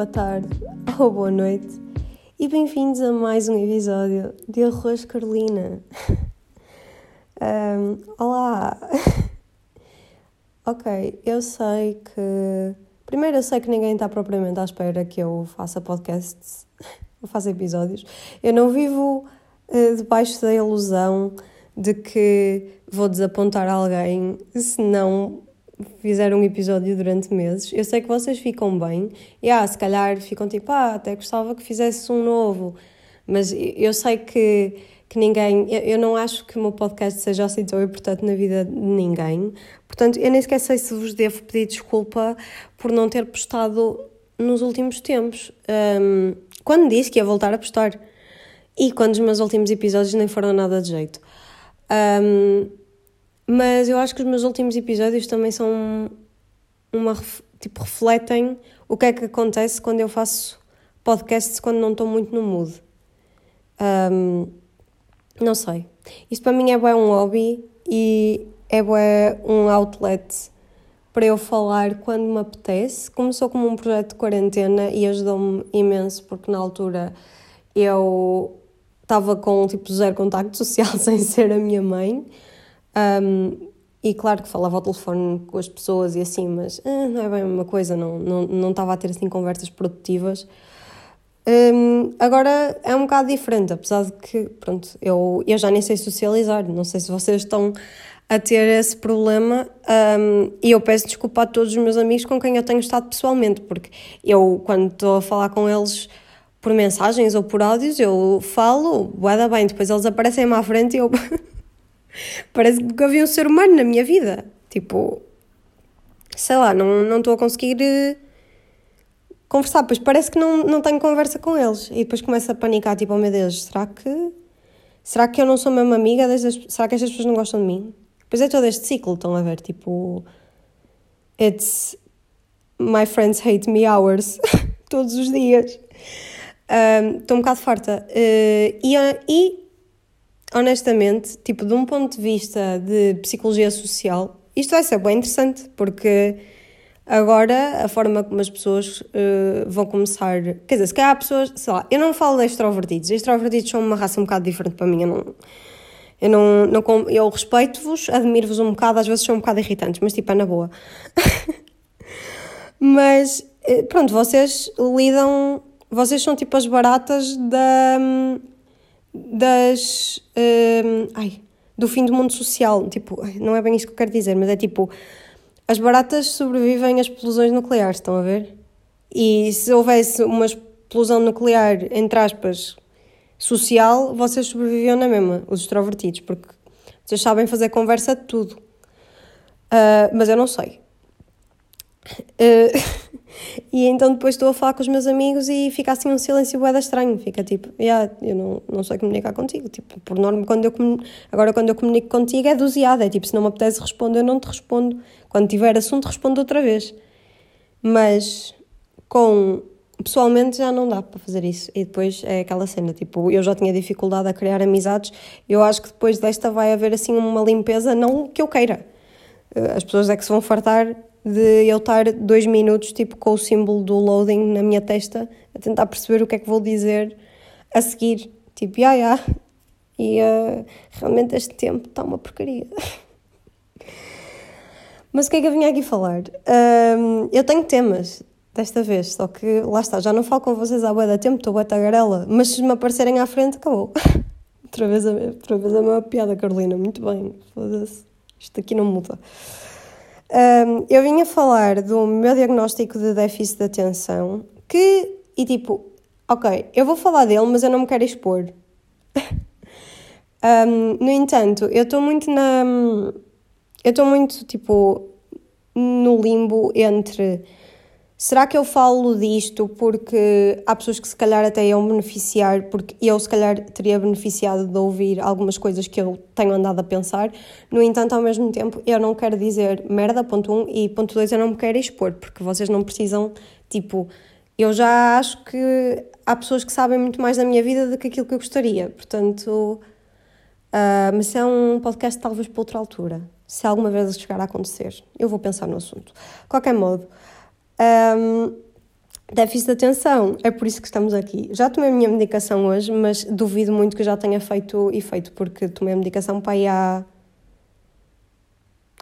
boa tarde ou boa noite e bem-vindos a mais um episódio de Arroz Carolina. um, olá! ok, eu sei que. Primeiro, eu sei que ninguém está propriamente à espera que eu faça podcasts, ou faça episódios. Eu não vivo uh, debaixo da ilusão de que vou desapontar alguém se não fizer um episódio durante meses. Eu sei que vocês ficam bem, e ah, se calhar ficam tipo, ah, até gostava que fizesse um novo, mas eu sei que, que ninguém, eu, eu não acho que o meu podcast seja assim tão importante na vida de ninguém, portanto, eu nem sequer sei se vos devo pedir desculpa por não ter postado nos últimos tempos. Um, quando disse que ia voltar a postar, e quando os meus últimos episódios nem foram nada de jeito. Um, mas eu acho que os meus últimos episódios também são uma tipo refletem o que é que acontece quando eu faço podcasts quando não estou muito no mood. Um, não sei. Isto para mim é bem um hobby e é bem um outlet para eu falar quando me apetece. Começou como um projeto de quarentena e ajudou-me imenso porque na altura eu estava com tipo zero contacto social sem ser a minha mãe. Um, e claro que falava ao telefone com as pessoas e assim, mas ah, não é bem a mesma coisa, não, não, não estava a ter assim conversas produtivas. Um, agora é um bocado diferente, apesar de que, pronto, eu, eu já nem sei socializar, não sei se vocês estão a ter esse problema um, e eu peço desculpa a todos os meus amigos com quem eu tenho estado pessoalmente, porque eu, quando estou a falar com eles por mensagens ou por áudios, eu falo, vai bem, depois eles aparecem-me à frente e eu. Parece que havia um ser humano na minha vida. Tipo, sei lá, não estou a conseguir uh, conversar. Pois parece que não, não tenho conversa com eles. E depois começo a panicar, tipo, oh meu Deus, será que. Será que eu não sou mesmo amiga? Destas, será que estas pessoas não gostam de mim? Pois é todo este ciclo, estão a ver? Tipo. It's. My friends hate me hours. Todos os dias. Estou um, um bocado farta. Uh, e, e honestamente, tipo, de um ponto de vista de psicologia social, isto vai ser bem interessante, porque agora a forma como as pessoas uh, vão começar. Quer dizer, se calhar há pessoas, sei lá, eu não falo de extrovertidos, extrovertidos são uma raça um bocado diferente para mim, eu não. Eu, não, não, eu respeito-vos, admiro-vos um bocado, às vezes são um bocado irritantes, mas tipo, é na boa. mas, eh, pronto, vocês lidam. Vocês são tipo as baratas da, das. Um, ai, do fim do mundo social. Tipo, não é bem isso que eu quero dizer, mas é tipo. As baratas sobrevivem a explosões nucleares, estão a ver? E se houvesse uma explosão nuclear, entre aspas, social, vocês sobreviviam na mesma, os extrovertidos, porque vocês sabem fazer conversa de tudo. Uh, mas eu não sei. Uh, E então depois estou a falar com os meus amigos e fica assim um silêncio bué estranho. Fica tipo, yeah, eu não, não sei comunicar contigo. Tipo, por norma, quando eu agora quando eu comunico contigo é doseado. É tipo, se não me apetece responder, eu não te respondo. Quando tiver assunto, respondo outra vez. Mas com pessoalmente já não dá para fazer isso. E depois é aquela cena, tipo, eu já tinha dificuldade a criar amizades. Eu acho que depois desta vai haver assim uma limpeza, não que eu queira. As pessoas é que se vão fartar de eu estar dois minutos tipo com o símbolo do loading na minha testa a tentar perceber o que é que vou dizer a seguir. Tipo, ya, yeah. Yeah. E uh, realmente este tempo está uma porcaria. Mas o que é que eu vinha aqui falar? Um, eu tenho temas desta vez, só que lá está, já não falo com vocês há bué da tempo, estou bué tagarela, mas se me aparecerem à frente, acabou. outra, vez a, outra vez a minha piada, Carolina, muito bem, foda-se, isto aqui não muda. Um, eu vinha falar do meu diagnóstico de déficit de atenção, que, e tipo, ok, eu vou falar dele, mas eu não me quero expor. um, no entanto, eu estou muito na. Eu estou muito, tipo, no limbo entre Será que eu falo disto porque há pessoas que se calhar até iam beneficiar, porque eu se calhar teria beneficiado de ouvir algumas coisas que eu tenho andado a pensar. No entanto, ao mesmo tempo, eu não quero dizer merda, ponto um, e ponto dois, eu não me quero expor, porque vocês não precisam, tipo, eu já acho que há pessoas que sabem muito mais da minha vida do que aquilo que eu gostaria, portanto. Uh, mas é um podcast talvez para outra altura, se alguma vez chegar a acontecer. Eu vou pensar no assunto. De qualquer modo. Um, déficit de atenção, é por isso que estamos aqui. Já tomei a minha medicação hoje, mas duvido muito que já tenha feito efeito, porque tomei a medicação para aí há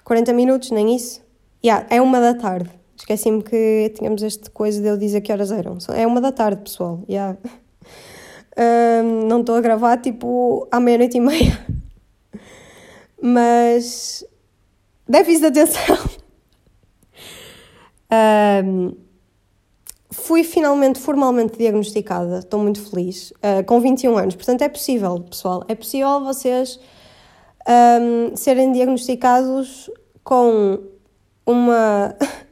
40 minutos, nem isso. Yeah, é uma da tarde. Esqueci-me que tínhamos este coisa de eu dizer que horas eram. É uma da tarde, pessoal. Yeah. Um, não estou a gravar tipo à meia-noite e meia. Mas déficit de atenção. Um, fui finalmente formalmente diagnosticada, estou muito feliz, uh, com 21 anos. Portanto, é possível, pessoal, é possível vocês um, serem diagnosticados com uma.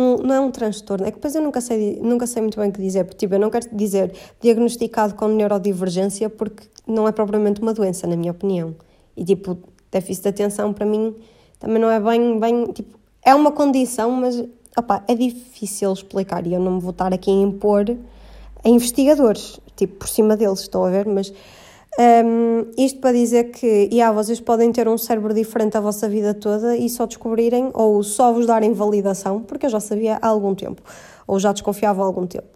Um, não é um transtorno, é que depois eu nunca sei, nunca sei muito bem o que dizer, porque tipo, eu não quero dizer diagnosticado com neurodivergência porque não é propriamente uma doença, na minha opinião. E tipo, déficit de atenção para mim também não é bem, bem tipo, é uma condição, mas opa, é difícil explicar e eu não me vou estar aqui a impor a investigadores, tipo, por cima deles, estão a ver? Mas um, isto para dizer que, yeah, vocês podem ter um cérebro diferente a vossa vida toda e só descobrirem, ou só vos darem validação, porque eu já sabia há algum tempo, ou já desconfiava há algum tempo,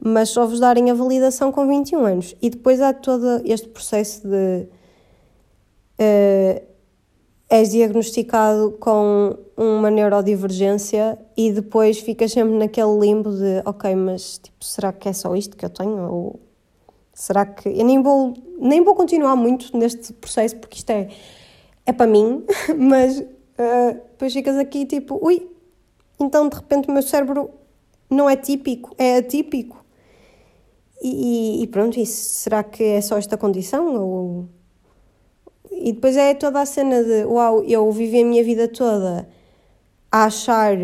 mas só vos darem a validação com 21 anos. E depois há todo este processo de. Uh, és diagnosticado com uma neurodivergência e depois ficas sempre naquele limbo de ok, mas tipo, será que é só isto que eu tenho? Ou será que. Eu nem vou, nem vou continuar muito neste processo porque isto é, é para mim, mas uh, depois ficas aqui tipo, ui, então de repente o meu cérebro não é típico, é atípico. E, e pronto, isso, será que é só esta condição? Ou e depois é toda a cena de uau, eu vivi a minha vida toda a achar,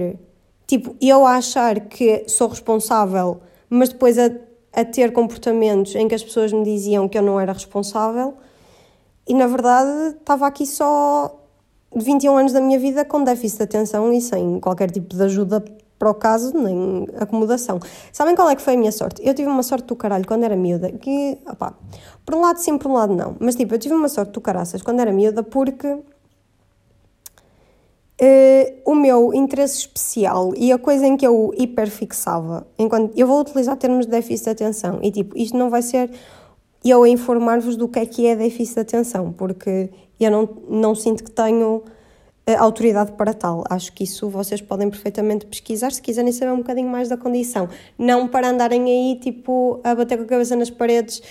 tipo, eu a achar que sou responsável, mas depois a, a ter comportamentos em que as pessoas me diziam que eu não era responsável, e na verdade estava aqui só 21 anos da minha vida com déficit de atenção e sem qualquer tipo de ajuda para o caso, nem acomodação. Sabem qual é que foi a minha sorte? Eu tive uma sorte do caralho quando era miúda, que, opá, por um lado sim, por um lado não, mas tipo, eu tive uma sorte do caraças quando era miúda porque Uh, o meu interesse especial e a coisa em que eu hiperfixava, enquanto eu vou utilizar termos de déficit de atenção, e tipo, isto não vai ser eu a informar-vos do que é que é déficit de atenção, porque eu não, não sinto que tenho autoridade para tal. Acho que isso vocês podem perfeitamente pesquisar se quiserem saber um bocadinho mais da condição. Não para andarem aí, tipo, a bater com a cabeça nas paredes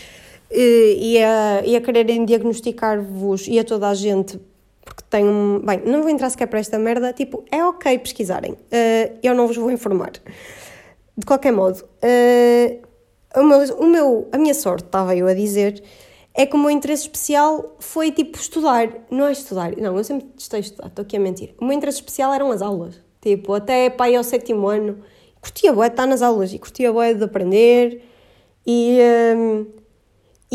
eh, e a, e a quererem diagnosticar-vos e a toda a gente porque tenho. Bem, não vou entrar sequer para esta merda. Tipo, é ok pesquisarem. Uh, eu não vos vou informar. De qualquer modo, uh, o, meu, o meu, a minha sorte, estava eu a dizer, é que o meu interesse especial foi tipo estudar. Não é estudar, não, eu sempre testei estudar, estou aqui a mentir. O meu interesse especial eram as aulas. Tipo, até para ir ao sétimo ano, curtia bué de estar nas aulas e curtia bué de aprender e. Um,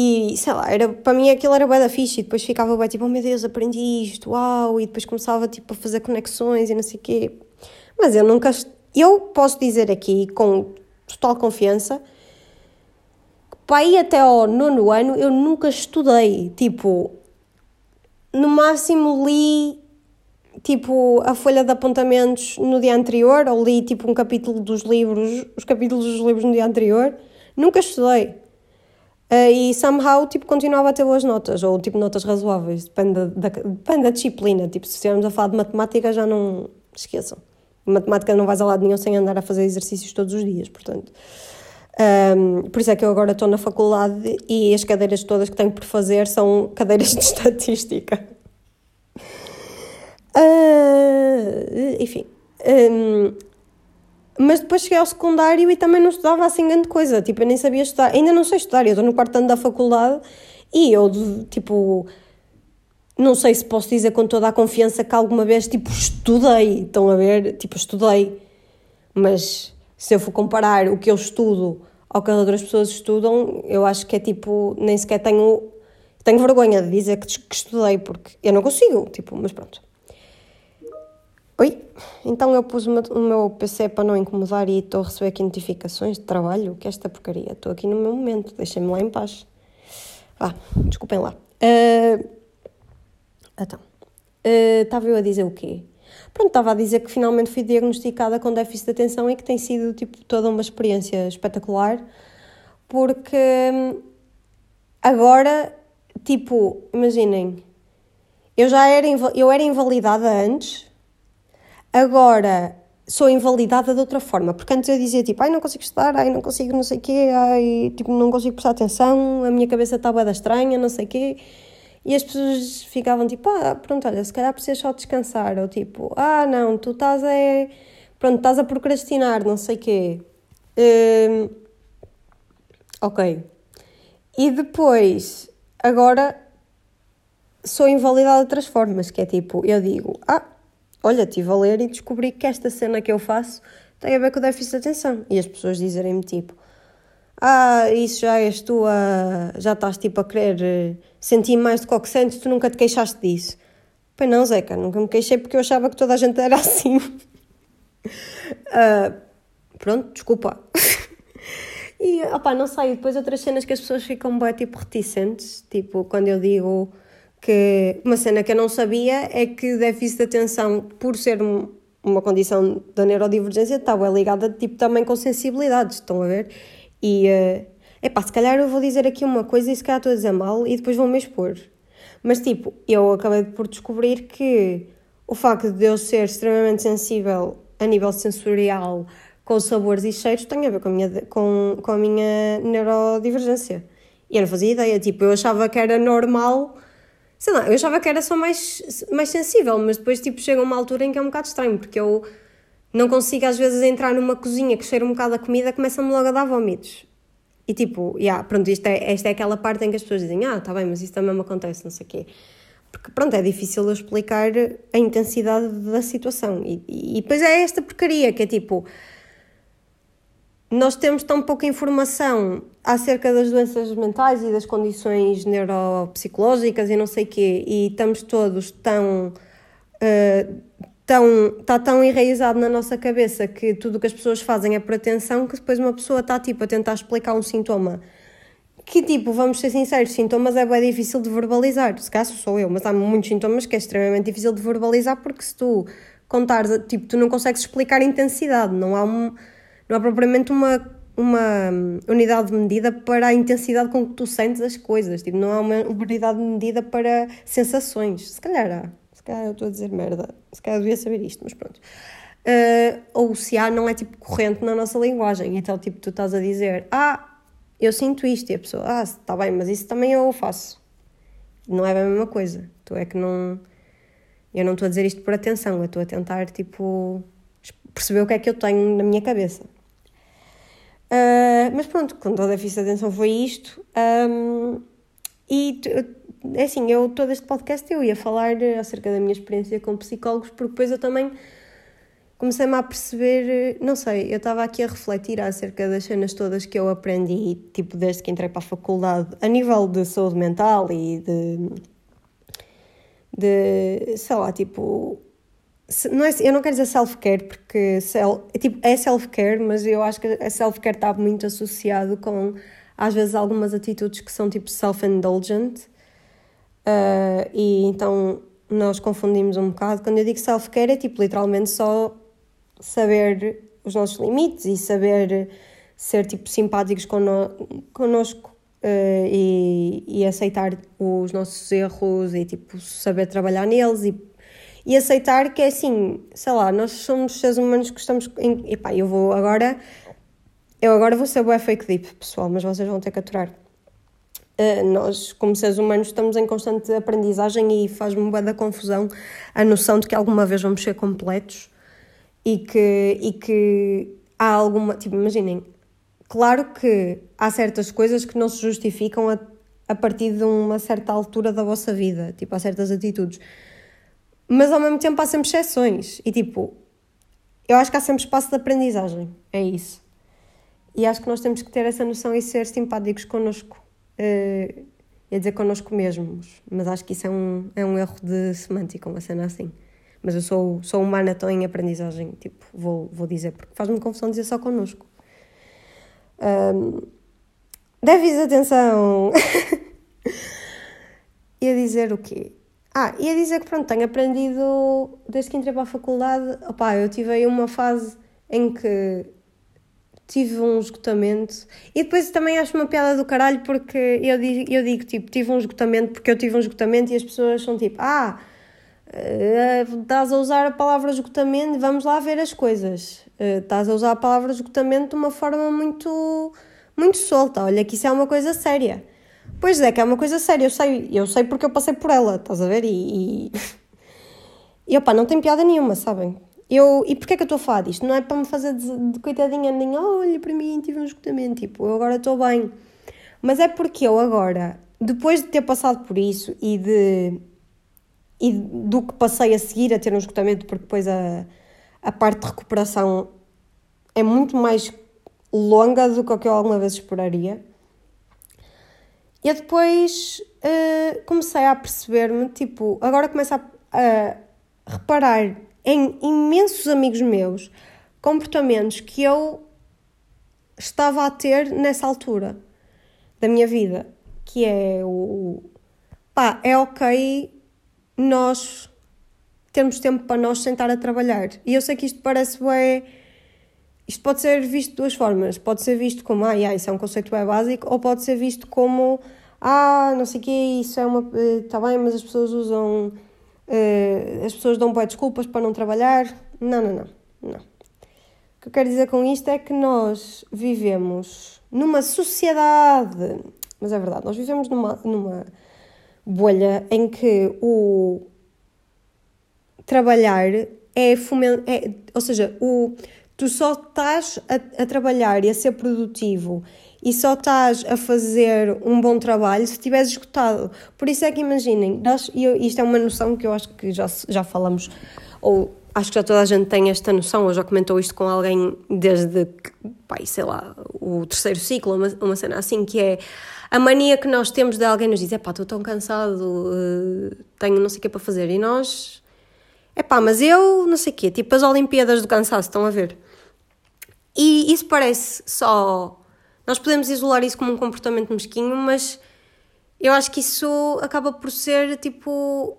e sei lá, era, para mim aquilo era bué da fixe e depois ficava bué tipo, oh meu Deus, aprendi isto, uau, e depois começava tipo a fazer conexões e não sei o quê. Mas eu nunca, eu posso dizer aqui com total confiança para ir até ao nono ano eu nunca estudei. Tipo, no máximo li tipo a folha de apontamentos no dia anterior, ou li tipo um capítulo dos livros, os capítulos dos livros no dia anterior. Nunca estudei. Uh, e somehow tipo, continuava a ter boas notas, ou tipo notas razoáveis, depende da, depende da disciplina. Tipo, se estivermos a falar de matemática, já não esqueçam. Matemática não vais a lado nenhum sem andar a fazer exercícios todos os dias, portanto. Um, por isso é que eu agora estou na faculdade e as cadeiras todas que tenho por fazer são cadeiras de estatística. Uh, enfim. Um, mas depois cheguei ao secundário e também não estudava assim grande coisa. Tipo, eu nem sabia estudar. Ainda não sei estudar, eu estou no quarto ano da faculdade e eu, tipo, não sei se posso dizer com toda a confiança que alguma vez, tipo, estudei. Estão a ver? Tipo, estudei. Mas se eu for comparar o que eu estudo ao que as outras pessoas estudam, eu acho que é tipo, nem sequer tenho, tenho vergonha de dizer que, que estudei, porque eu não consigo, tipo, mas pronto. Oi, então eu pus o meu, PC para não incomodar e estou a receber aqui notificações de trabalho, que é esta porcaria, estou aqui no meu momento, deixem-me lá em paz. Vá, desculpem lá. Uh, então, uh, estava eu a dizer o quê? Pronto, estava a dizer que finalmente fui diagnosticada com déficit de atenção e que tem sido tipo toda uma experiência espetacular, porque hum, agora, tipo, imaginem, eu já era, eu era invalidada antes, agora sou invalidada de outra forma, porque antes eu dizia tipo, ai não consigo estudar, ai não consigo não sei o quê, ai tipo, não consigo prestar atenção, a minha cabeça está bué estranha, não sei o quê, e as pessoas ficavam tipo, ah, pronto, olha, se calhar precisas só descansar, ou tipo, ah não, tu estás a, pronto, estás a procrastinar, não sei o quê. Hum, ok. E depois, agora sou invalidada de outras formas, que é tipo, eu digo, ah, olha, estive a ler e descobri que esta cena que eu faço tem a ver com o déficit de atenção. E as pessoas dizerem-me tipo, ah, isso já és tu a, já estás tipo a querer eh, sentir mais do que o que sentes, tu nunca te queixaste disso. Pois não, Zeca, nunca me queixei porque eu achava que toda a gente era assim. uh, pronto, desculpa. e, opá, não sei, depois outras cenas que as pessoas ficam bem, tipo, reticentes, tipo, quando eu digo que uma cena que eu não sabia é que déficit de atenção, por ser um, uma condição da neurodivergência, estava ligada tipo, também com sensibilidades, estão a ver? E, uh, epá, se calhar eu vou dizer aqui uma coisa e se calhar estou a dizer mal e depois vou-me expor. Mas, tipo, eu acabei por descobrir que o facto de eu ser extremamente sensível a nível sensorial com sabores e cheiros tem a ver com a minha, com, com a minha neurodivergência. E eu não fazia ideia, tipo, eu achava que era normal sei lá, eu achava que era só mais, mais sensível, mas depois tipo chega uma altura em que é um bocado estranho, porque eu não consigo às vezes entrar numa cozinha que cheira um bocado a comida, começa-me logo a dar vômitos. E tipo, yeah, pronto, isto é, esta é aquela parte em que as pessoas dizem, ah, tá bem, mas isso também me acontece, não sei o quê. Porque pronto, é difícil eu explicar a intensidade da situação. E, e, e depois é esta porcaria que é tipo, nós temos tão pouca informação acerca das doenças mentais e das condições neuropsicológicas e não sei o quê, e estamos todos tão. Uh, tão está tão enraizado na nossa cabeça que tudo o que as pessoas fazem é por atenção que depois uma pessoa está tipo a tentar explicar um sintoma que tipo, vamos ser sinceros, sintomas é bem difícil de verbalizar, se caso sou eu, mas há muitos sintomas que é extremamente difícil de verbalizar porque se tu contares, tipo, tu não consegues explicar a intensidade, não há um não há propriamente uma, uma unidade de medida para a intensidade com que tu sentes as coisas. Tipo, não há uma unidade de medida para sensações. Se calhar há. Calhar eu estou a dizer merda. Se calhar eu devia saber isto, mas pronto. Uh, ou se há, não é tipo corrente na nossa linguagem. Então, tipo, tu estás a dizer, ah, eu sinto isto. E a pessoa, ah, está bem, mas isso também eu faço. Não é a mesma coisa. Tu é que não. Eu não estou a dizer isto por atenção, eu estou a tentar, tipo, perceber o que é que eu tenho na minha cabeça. Uh, mas pronto, com toda a de atenção foi isto. Um, e é assim, eu todo este podcast eu ia falar acerca da minha experiência com psicólogos, porque depois eu também comecei-me a perceber, não sei, eu estava aqui a refletir acerca das cenas todas que eu aprendi, tipo, desde que entrei para a faculdade, a nível de saúde mental e de, de sei lá, tipo, não é, eu não quero dizer self-care porque self, é, tipo, é self-care, mas eu acho que a self-care está muito associado com às vezes algumas atitudes que são tipo self-indulgent uh, e então nós confundimos um bocado. Quando eu digo self-care é tipo literalmente só saber os nossos limites e saber ser tipo simpáticos conno, connosco uh, e, e aceitar os nossos erros e tipo saber trabalhar neles e e aceitar que é assim, sei lá, nós somos seres humanos que estamos em. Epá, eu vou agora. Eu agora vou ser bué fake deep, pessoal, mas vocês vão ter que aturar. Uh, nós, como seres humanos, estamos em constante aprendizagem e faz-me bué da confusão a noção de que alguma vez vamos ser completos e que, e que há alguma. Tipo, imaginem, claro que há certas coisas que não se justificam a, a partir de uma certa altura da vossa vida, tipo, há certas atitudes mas ao mesmo tempo há sempre exceções. E tipo, eu acho que há sempre espaço de aprendizagem. É isso. E acho que nós temos que ter essa noção e ser simpáticos connosco. Uh, ia dizer connosco mesmos, mas acho que isso é um, é um erro de semântica, uma cena assim. Mas eu sou, sou humana, estou em aprendizagem, tipo, vou, vou dizer, porque faz-me confusão dizer só connosco. Um, déficit de atenção! ia dizer o quê? Ah, ia dizer que pronto, tenho aprendido desde que entrei para a faculdade. Opá, eu tive aí uma fase em que tive um esgotamento. E depois também acho uma piada do caralho porque eu digo, eu digo tipo, tive um esgotamento porque eu tive um esgotamento e as pessoas são tipo, ah, uh, estás a usar a palavra esgotamento, vamos lá ver as coisas. Uh, estás a usar a palavra esgotamento de uma forma muito, muito solta. Olha que isso é uma coisa séria. Pois é, que é uma coisa séria, eu sei, eu sei porque eu passei por ela, estás a ver? E, e, e opa, não tem piada nenhuma, sabem? Eu, e porquê é que eu estou a falar disto? Não é para me fazer de, de coitadinha, nem olha para mim, tive um esgotamento, tipo, eu agora estou bem. Mas é porque eu agora, depois de ter passado por isso e de e do que passei a seguir a ter um esgotamento, porque depois a, a parte de recuperação é muito mais longa do que eu alguma vez esperaria. E depois uh, comecei a perceber-me, tipo, agora começo a, a reparar em imensos amigos meus comportamentos que eu estava a ter nessa altura da minha vida, que é o pá, é ok nós termos tempo para nós sentar a trabalhar. E eu sei que isto parece bem. Isto pode ser visto de duas formas. Pode ser visto como, ah, yeah, isso é um conceito bem básico, ou pode ser visto como, ah, não sei o quê, isso é uma. Está bem, mas as pessoas usam uh, as pessoas dão boas desculpas para não trabalhar. Não, não, não, não. O que eu quero dizer com isto é que nós vivemos numa sociedade, mas é verdade, nós vivemos numa, numa bolha em que o trabalhar é, foment... é ou seja, o, tu só estás a, a trabalhar e a ser produtivo e só estás a fazer um bom trabalho se estiveres esgotado. Por isso é que imaginem, nós, e isto é uma noção que eu acho que já, já falamos, ou acho que já toda a gente tem esta noção, ou já comentou isto com alguém desde, pai, sei lá, o terceiro ciclo, uma, uma cena assim, que é a mania que nós temos de alguém nos dizer, pá, estou tão cansado, uh, tenho não sei o que para fazer, e nós, é pá, mas eu não sei o quê, tipo as Olimpíadas do cansaço, estão a ver? E isso parece só nós podemos isolar isso como um comportamento mesquinho, mas eu acho que isso acaba por ser tipo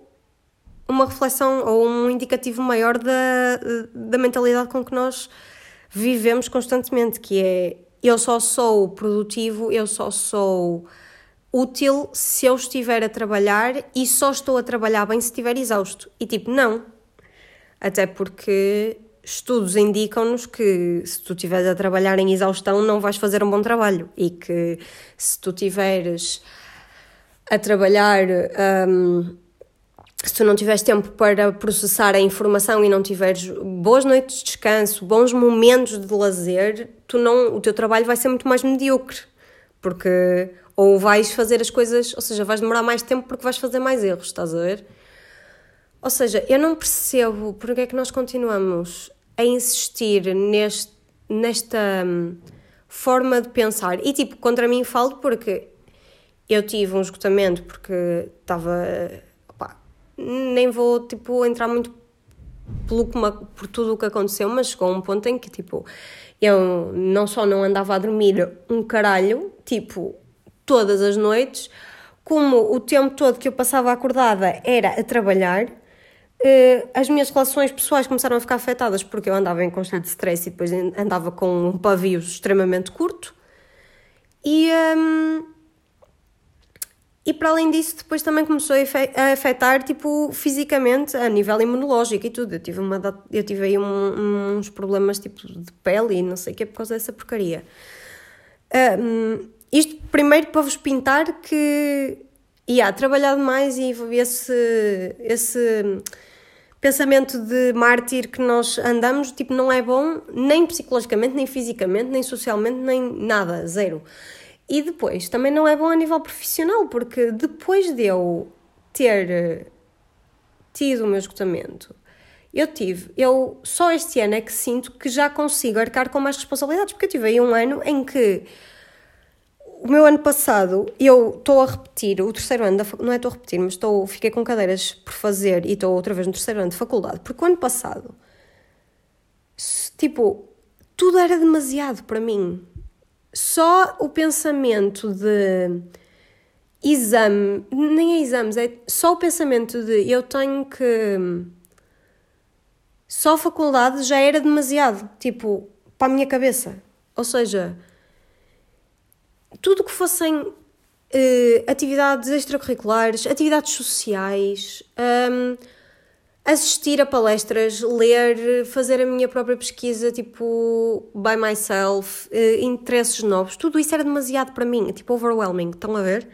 uma reflexão ou um indicativo maior da, da mentalidade com que nós vivemos constantemente, que é eu só sou produtivo, eu só sou útil se eu estiver a trabalhar e só estou a trabalhar bem se estiver exausto. E tipo, não. Até porque estudos indicam-nos que se tu estiveres a trabalhar em exaustão não vais fazer um bom trabalho e que se tu estiveres a trabalhar um, se tu não tiveres tempo para processar a informação e não tiveres boas noites de descanso, bons momentos de lazer, tu não, o teu trabalho vai ser muito mais medíocre, porque ou vais fazer as coisas, ou seja, vais demorar mais tempo porque vais fazer mais erros, estás a ver? Ou seja, eu não percebo porque é que nós continuamos a insistir neste, nesta hum, forma de pensar. E tipo, contra mim falo porque eu tive um esgotamento porque estava. Nem vou tipo, entrar muito pelo, por tudo o que aconteceu, mas chegou um ponto em que tipo, eu não só não andava a dormir um caralho, tipo, todas as noites, como o tempo todo que eu passava acordada era a trabalhar, as minhas relações pessoais começaram a ficar afetadas porque eu andava em constante stress e depois andava com um pavio extremamente curto. E, um, e para além disso, depois também começou a afetar tipo, fisicamente, a nível imunológico e tudo. Eu tive, uma, eu tive aí um, uns problemas tipo, de pele e não sei o que por causa dessa porcaria. Um, isto primeiro para vos pintar que. E yeah, trabalhar demais e esse, esse pensamento de mártir que nós andamos, tipo, não é bom nem psicologicamente, nem fisicamente, nem socialmente, nem nada, zero. E depois, também não é bom a nível profissional, porque depois de eu ter eh, tido o meu esgotamento, eu tive, eu só este ano é que sinto que já consigo arcar com mais responsabilidades, porque eu tive aí um ano em que o meu ano passado, eu estou a repetir o terceiro ano da não é estou a repetir, mas estou, fiquei com cadeiras por fazer e estou outra vez no terceiro ano de faculdade, porque o ano passado, tipo, tudo era demasiado para mim. Só o pensamento de exame, nem é exames, é só o pensamento de eu tenho que. Só faculdade já era demasiado, tipo, para a minha cabeça. Ou seja, tudo que fossem uh, atividades extracurriculares, atividades sociais, um, assistir a palestras, ler, fazer a minha própria pesquisa, tipo, by myself, uh, interesses novos, tudo isso era demasiado para mim, tipo, overwhelming, estão a ver?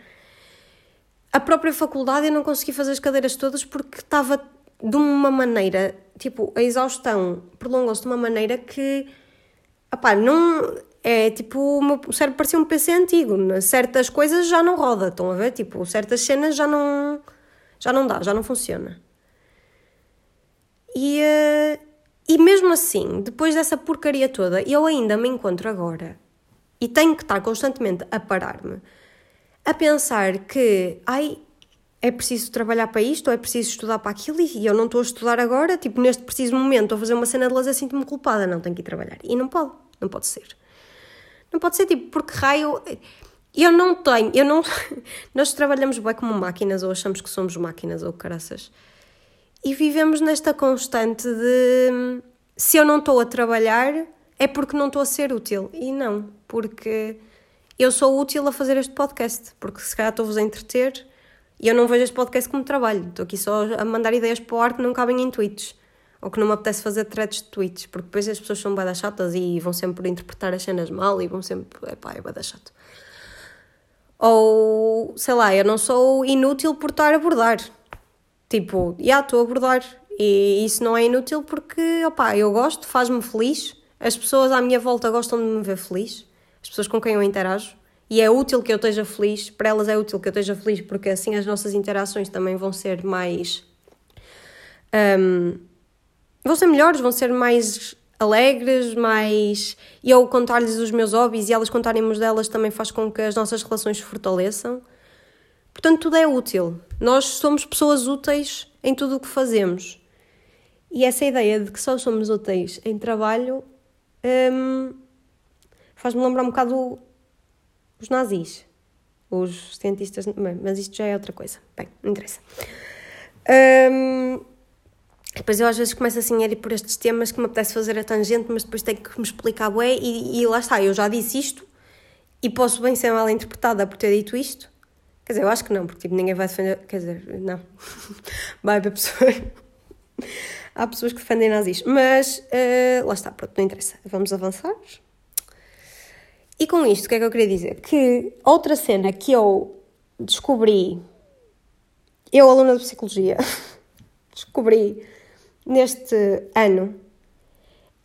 A própria faculdade eu não consegui fazer as cadeiras todas porque estava de uma maneira, tipo, a exaustão prolongou-se de uma maneira que, opá, não, é tipo, o cérebro parecia um PC antigo, certas coisas já não roda, estão a ver? Tipo, certas cenas já não, já não dá, já não funciona. E, uh, e mesmo assim, depois dessa porcaria toda, eu ainda me encontro agora e tenho que estar constantemente a parar-me, a pensar que, ai, é preciso trabalhar para isto, ou é preciso estudar para aquilo, e eu não estou a estudar agora, tipo, neste preciso momento, estou a fazer uma cena de lazer, sinto-me culpada, não tenho que ir trabalhar. E não pode, não pode ser. Não pode ser, tipo, porque raio. Eu não tenho, eu não. Nós trabalhamos bem como máquinas, ou achamos que somos máquinas, ou caraças. E vivemos nesta constante de se eu não estou a trabalhar é porque não estou a ser útil. E não, porque eu sou útil a fazer este podcast, porque se calhar estou-vos a entreter e eu não vejo este podcast como trabalho. Estou aqui só a mandar ideias para o ar que não cabem em tweets. Ou que não me apetece fazer threads de tweets, porque depois as pessoas são bada chatas e vão sempre interpretar as cenas mal e vão sempre. Epá, é bada chato. Ou, sei lá, eu não sou inútil por estar a abordar. Tipo, já estou a abordar. E isso não é inútil porque, opá, eu gosto, faz-me feliz. As pessoas à minha volta gostam de me ver feliz. As pessoas com quem eu interajo. E é útil que eu esteja feliz. Para elas é útil que eu esteja feliz porque assim as nossas interações também vão ser mais. Um, vão ser melhores, vão ser mais alegres, mais. E eu contar-lhes os meus hobbies e elas contarem-me os delas também faz com que as nossas relações se fortaleçam. Portanto, tudo é útil. Nós somos pessoas úteis em tudo o que fazemos. E essa ideia de que só somos úteis em trabalho hum, faz-me lembrar um bocado os nazis, os cientistas. Mas isto já é outra coisa. Bem, não interessa. Hum, depois eu às vezes começo assim a ir por estes temas que me apetece fazer a tangente, mas depois tenho que me explicar bué e, e lá está, eu já disse isto e posso bem ser mal interpretada por ter dito isto, Quer dizer, eu acho que não, porque tipo, ninguém vai defender. Quer dizer, não. vai haver pessoas. Há pessoas que defendem nazis. Mas uh, lá está, pronto, não interessa. Vamos avançar. E com isto, o que é que eu queria dizer? Que outra cena que eu descobri, eu, aluna de psicologia, descobri neste ano,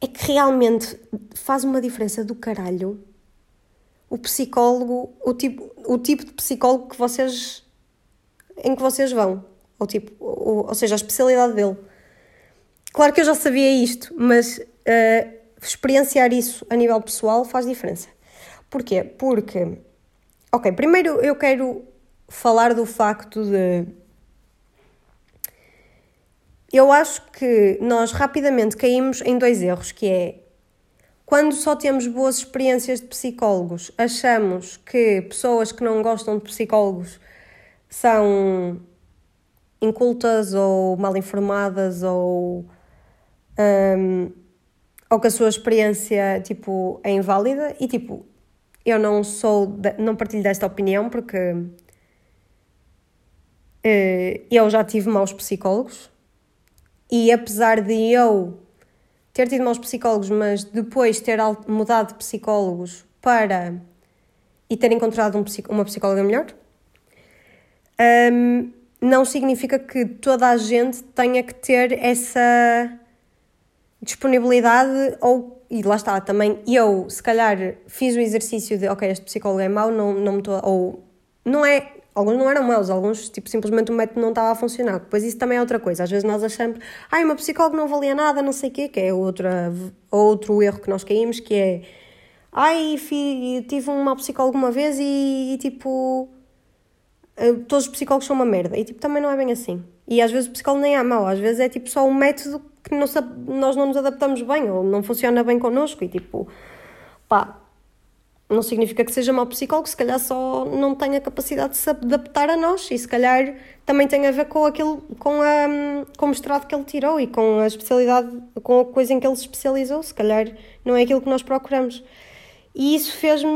é que realmente faz uma diferença do caralho o psicólogo, o tipo, o tipo de psicólogo que vocês em que vocês vão, ou tipo, ou, ou seja, a especialidade dele. Claro que eu já sabia isto, mas uh, experienciar isso a nível pessoal faz diferença. Porquê? Porque, ok, primeiro eu quero falar do facto de. Eu acho que nós rapidamente caímos em dois erros, que é quando só temos boas experiências de psicólogos, achamos que pessoas que não gostam de psicólogos são incultas ou mal informadas ou, um, ou que a sua experiência tipo, é inválida e tipo, eu não sou, de, não partilho desta opinião porque uh, eu já tive maus psicólogos e apesar de eu ter tido maus psicólogos, mas depois ter mudado de psicólogos para. e ter encontrado um, uma psicóloga melhor, um, não significa que toda a gente tenha que ter essa disponibilidade ou e lá está também eu se calhar fiz o exercício de ok este psicólogo é mau não não me ou não é Alguns não eram maus, alguns, tipo, simplesmente o método não estava a funcionar. Depois isso também é outra coisa. Às vezes nós achamos, ai, uma psicóloga não valia nada, não sei o quê, que é outra, outro erro que nós caímos, que é, ai, fi, tive uma psicóloga uma vez e, e, tipo, eh, todos os psicólogos são uma merda. E, tipo, também não é bem assim. E às vezes o psicólogo nem é mau, às vezes é, tipo, só um método que não, nós não nos adaptamos bem ou não funciona bem connosco e, tipo, pá, não significa que seja mau psicólogo, se calhar só não tem a capacidade de se adaptar a nós e se calhar também tem a ver com aquilo, com, a, com o mestrado que ele tirou e com a especialidade, com a coisa em que ele se especializou, se calhar não é aquilo que nós procuramos. E isso fez-me,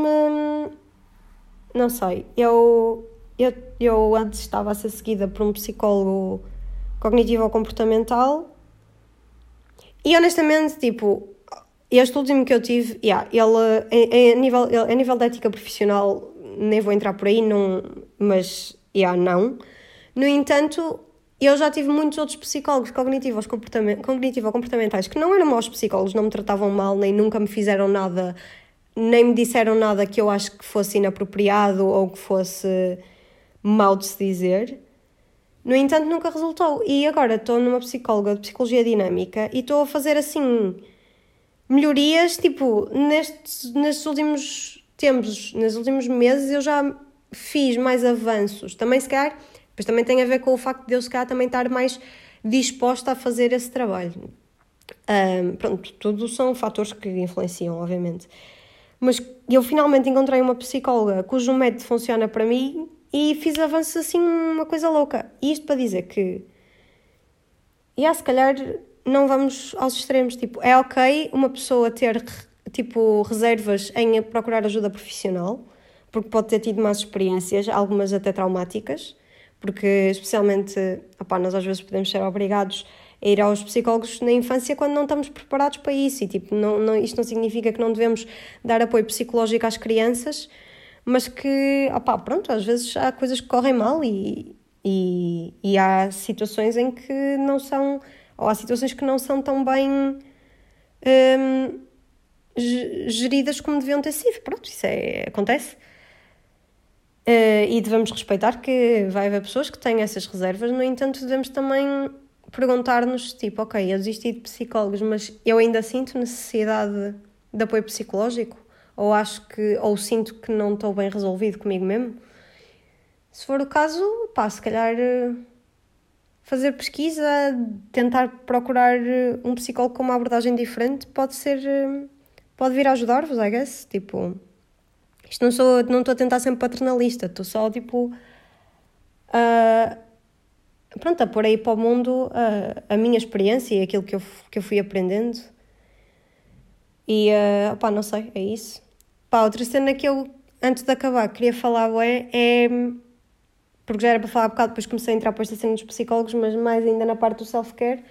não sei, eu, eu, eu antes estava a ser seguida por um psicólogo cognitivo ou comportamental e honestamente, tipo, este último que eu tive, yeah, ele, a, a, nível, a nível de ética profissional, nem vou entrar por aí, não, mas yeah, não. No entanto, eu já tive muitos outros psicólogos cognitivos cognitivo-comportamentais que não eram maus psicólogos, não me tratavam mal, nem nunca me fizeram nada, nem me disseram nada que eu acho que fosse inapropriado ou que fosse mal de se dizer. No entanto, nunca resultou. E agora estou numa psicóloga de psicologia dinâmica e estou a fazer assim melhorias, tipo, nestes, nestes últimos tempos, nestes últimos meses, eu já fiz mais avanços. Também, se calhar, depois também tem a ver com o facto de eu, se calhar, também estar mais disposta a fazer esse trabalho. Um, pronto, tudo são fatores que influenciam, obviamente. Mas eu finalmente encontrei uma psicóloga cujo método funciona para mim e fiz avanços assim, uma coisa louca. E isto para dizer que, e há se calhar não vamos aos extremos. Tipo, é ok uma pessoa ter tipo reservas em procurar ajuda profissional, porque pode ter tido más experiências, algumas até traumáticas, porque especialmente, opá, nós às vezes podemos ser obrigados a ir aos psicólogos na infância quando não estamos preparados para isso e tipo, não, não, isto não significa que não devemos dar apoio psicológico às crianças, mas que, opá, pronto, às vezes há coisas que correm mal e, e, e há situações em que não são ou há situações que não são tão bem hum, geridas como deviam ter sido. Pronto, isso é, acontece. Uh, e devemos respeitar que vai haver pessoas que têm essas reservas, no entanto, devemos também perguntar-nos: tipo, ok, eu desisti de psicólogos, mas eu ainda sinto necessidade de apoio psicológico? Ou acho que, ou sinto que não estou bem resolvido comigo mesmo? Se for o caso, pá, se calhar fazer pesquisa, tentar procurar eh, um psicólogo com uma abordagem diferente pode ser. Eh, pode vir a ajudar-vos, I guess. Tipo. Isto não sou. Não estou a tentar ser paternalista, estou só tipo. Uh, pronto, a pôr aí para o mundo uh, a minha experiência e aquilo que eu, que eu fui aprendendo. E, uh, não sei, é isso. Pá, outra cena que eu, antes de acabar, queria falar é porque já era para falar um bocado, depois comecei a entrar para esta cena dos psicólogos, mas mais ainda na parte do self-care,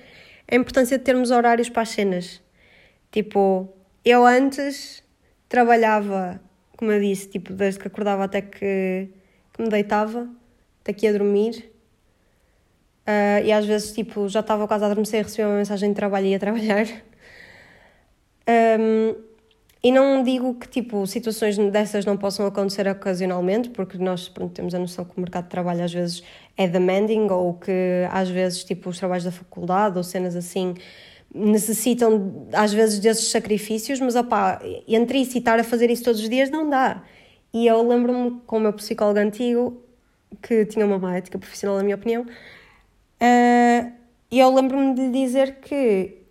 a importância de termos horários para as cenas. Tipo, eu antes trabalhava, como eu disse, tipo, desde que acordava até que, que me deitava, até que ia dormir. Uh, e às vezes, tipo, já estava quase a adormecer e recebia uma mensagem de trabalho e ia trabalhar. Um, e não digo que tipo situações dessas não possam acontecer ocasionalmente, porque nós pronto, temos a noção que o mercado de trabalho às vezes é demanding ou que às vezes tipo os trabalhos da faculdade ou cenas assim necessitam às vezes desses sacrifícios, mas opá, entre isso e estar a fazer isso todos os dias não dá. E eu lembro-me com o meu psicólogo antigo, que tinha uma má ética profissional, na minha opinião, uh, e eu lembro-me de dizer que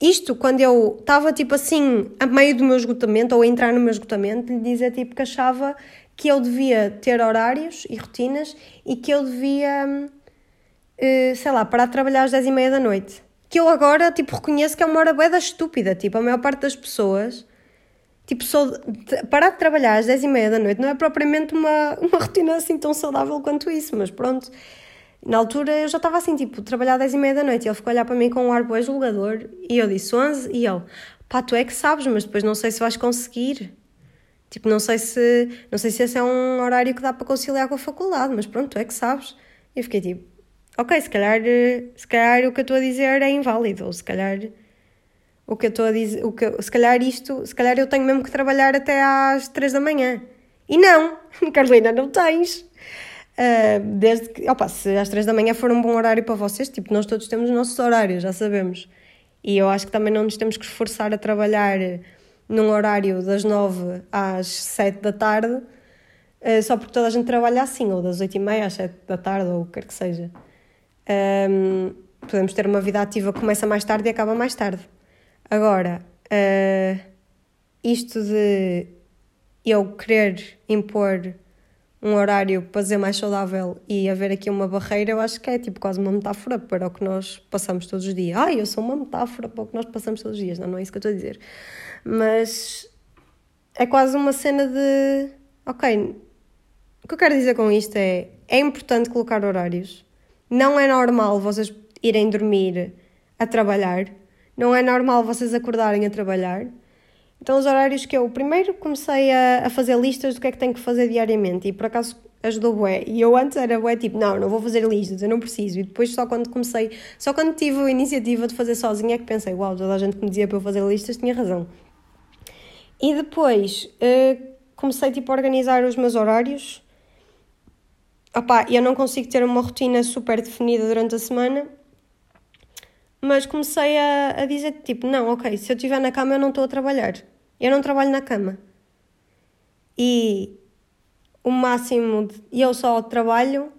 isto, quando eu estava tipo assim, a meio do meu esgotamento ou a entrar no meu esgotamento, lhe dizer tipo que achava que eu devia ter horários e rotinas e que eu devia, uh, sei lá, parar de trabalhar às 10 e meia da noite. Que eu agora, tipo, reconheço que é uma hora bué estúpida. Tipo, a maior parte das pessoas, tipo, só parar de trabalhar às 10 e meia da noite não é propriamente uma, uma rotina assim tão saudável quanto isso, mas pronto na altura eu já estava assim, tipo, trabalhar às 10 e meia da noite e ele ficou a olhar para mim com um ar boi julgador e eu disse 11 e ele, pá, tu é que sabes, mas depois não sei se vais conseguir. Tipo, não sei se, não sei se esse é um horário que dá para conciliar com a faculdade, mas pronto, tu é que sabes. E eu fiquei tipo, ok, se calhar, se calhar o que eu estou a dizer é inválido, ou se calhar o que eu estou a dizer, o que, se calhar isto, se calhar eu tenho mesmo que trabalhar até às 3 da manhã. E não, Carolina, não tens. Uh, desde que, opa, se às três da manhã for um bom horário para vocês, tipo, nós todos temos os nossos horários, já sabemos. E eu acho que também não nos temos que esforçar a trabalhar num horário das nove às sete da tarde, uh, só porque toda a gente trabalha assim, ou das oito e meia às sete da tarde, ou o que quer que seja. Um, podemos ter uma vida ativa que começa mais tarde e acaba mais tarde. Agora, uh, isto de eu querer impor um horário para ser mais saudável e haver aqui uma barreira, eu acho que é tipo quase uma metáfora para o que nós passamos todos os dias. Ai, eu sou uma metáfora para o que nós passamos todos os dias, não, não é isso que eu estou a dizer. Mas é quase uma cena de. Ok, o que eu quero dizer com isto é: é importante colocar horários. Não é normal vocês irem dormir a trabalhar. Não é normal vocês acordarem a trabalhar. Então, os horários que eu primeiro comecei a, a fazer listas do que é que tenho que fazer diariamente e por acaso ajudou bué. E eu antes era bué tipo, não, não vou fazer listas, eu não preciso. E depois só quando comecei, só quando tive a iniciativa de fazer sozinha é que pensei, uau, toda a gente que me dizia para eu fazer listas tinha razão. E depois uh, comecei tipo a organizar os meus horários. Opá, eu não consigo ter uma rotina super definida durante a semana, mas comecei a, a dizer tipo, não, ok, se eu estiver na cama eu não estou a trabalhar. Eu não trabalho na cama. E o máximo de, eu só trabalho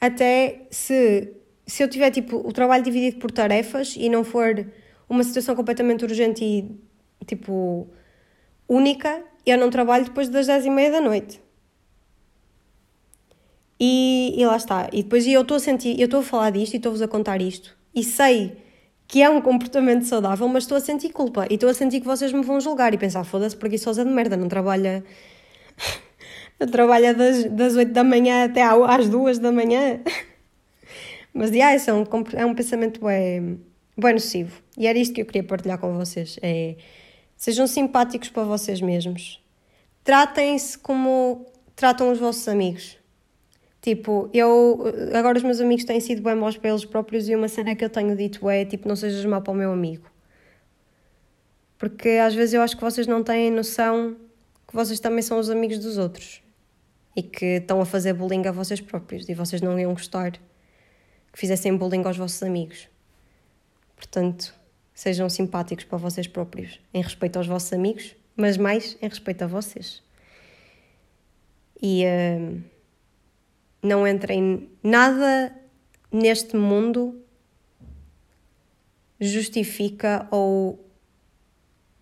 até se se eu tiver tipo o trabalho dividido por tarefas e não for uma situação completamente urgente e tipo única, eu não trabalho depois das 10 e meia da noite. E, e lá está. E depois eu estou a sentir, eu estou a falar disto e estou-vos a contar isto e sei que é um comportamento saudável, mas estou a sentir culpa e estou a sentir que vocês me vão julgar e pensar, foda-se, preguiçosa de merda, não trabalha. não trabalha das, das 8 da manhã até às 2 da manhã. mas, yeah, isso é um, é um pensamento bem, bem nocivo. E era isto que eu queria partilhar com vocês. É, sejam simpáticos para vocês mesmos. Tratem-se como tratam os vossos amigos. Tipo, eu. Agora os meus amigos têm sido bem maus para eles próprios e uma cena que eu tenho dito é: tipo, não sejas mau para o meu amigo. Porque às vezes eu acho que vocês não têm noção que vocês também são os amigos dos outros e que estão a fazer bullying a vocês próprios e vocês não iam gostar que fizessem bullying aos vossos amigos. Portanto, sejam simpáticos para vocês próprios em respeito aos vossos amigos, mas mais em respeito a vocês. E. Uh, não entrem nada neste mundo justifica ou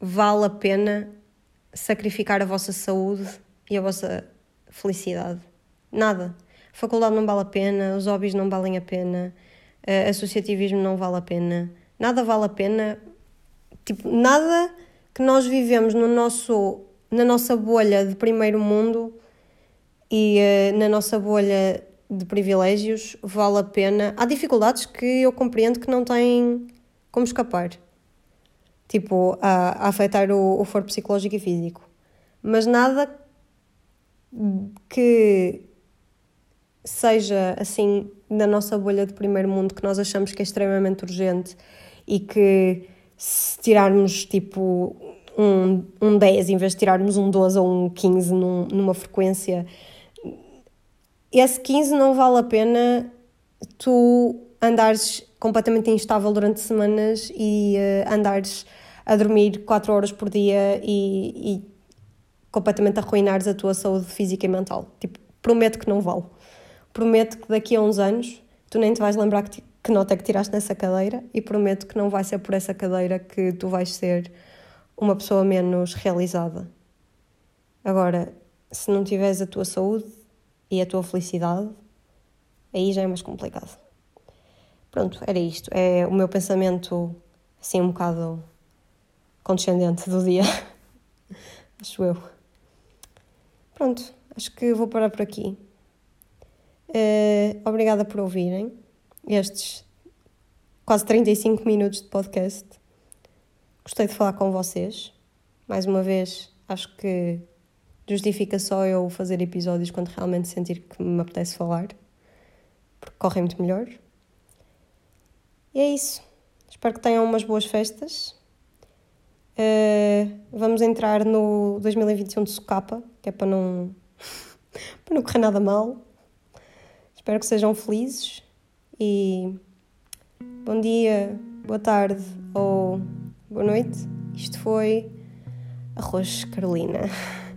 vale a pena sacrificar a vossa saúde e a vossa felicidade. Nada. Faculdade não vale a pena, os hobbies não valem a pena, uh, associativismo não vale a pena, nada vale a pena. Tipo, nada que nós vivemos no nosso, na nossa bolha de primeiro mundo e uh, na nossa bolha de privilégios vale a pena. Há dificuldades que eu compreendo que não têm como escapar, tipo, a, a afetar o, o foro psicológico e físico, mas nada que seja assim na nossa bolha de primeiro mundo que nós achamos que é extremamente urgente e que se tirarmos tipo um, um 10 em vez de tirarmos um 12 ou um 15 num, numa frequência esse 15 não vale a pena tu andares completamente instável durante semanas e uh, andares a dormir 4 horas por dia e, e completamente arruinares a tua saúde física e mental. Tipo, prometo que não vale. Prometo que daqui a uns anos tu nem te vais lembrar que, que nota é que tiraste nessa cadeira e prometo que não vai ser por essa cadeira que tu vais ser uma pessoa menos realizada. Agora, se não tiveres a tua saúde, e a tua felicidade, aí já é mais complicado. Pronto, era isto. É o meu pensamento, assim, um bocado condescendente do dia. acho eu. Pronto, acho que vou parar por aqui. Uh, obrigada por ouvirem estes quase 35 minutos de podcast. Gostei de falar com vocês. Mais uma vez, acho que justifica só eu fazer episódios quando realmente sentir que me apetece falar, porque correm muito melhor. E é isso. Espero que tenham umas boas festas. Uh, vamos entrar no 2021 de socapa, que é para não, para não correr nada mal. Espero que sejam felizes e bom dia, boa tarde ou boa noite. Isto foi Arroz Carolina.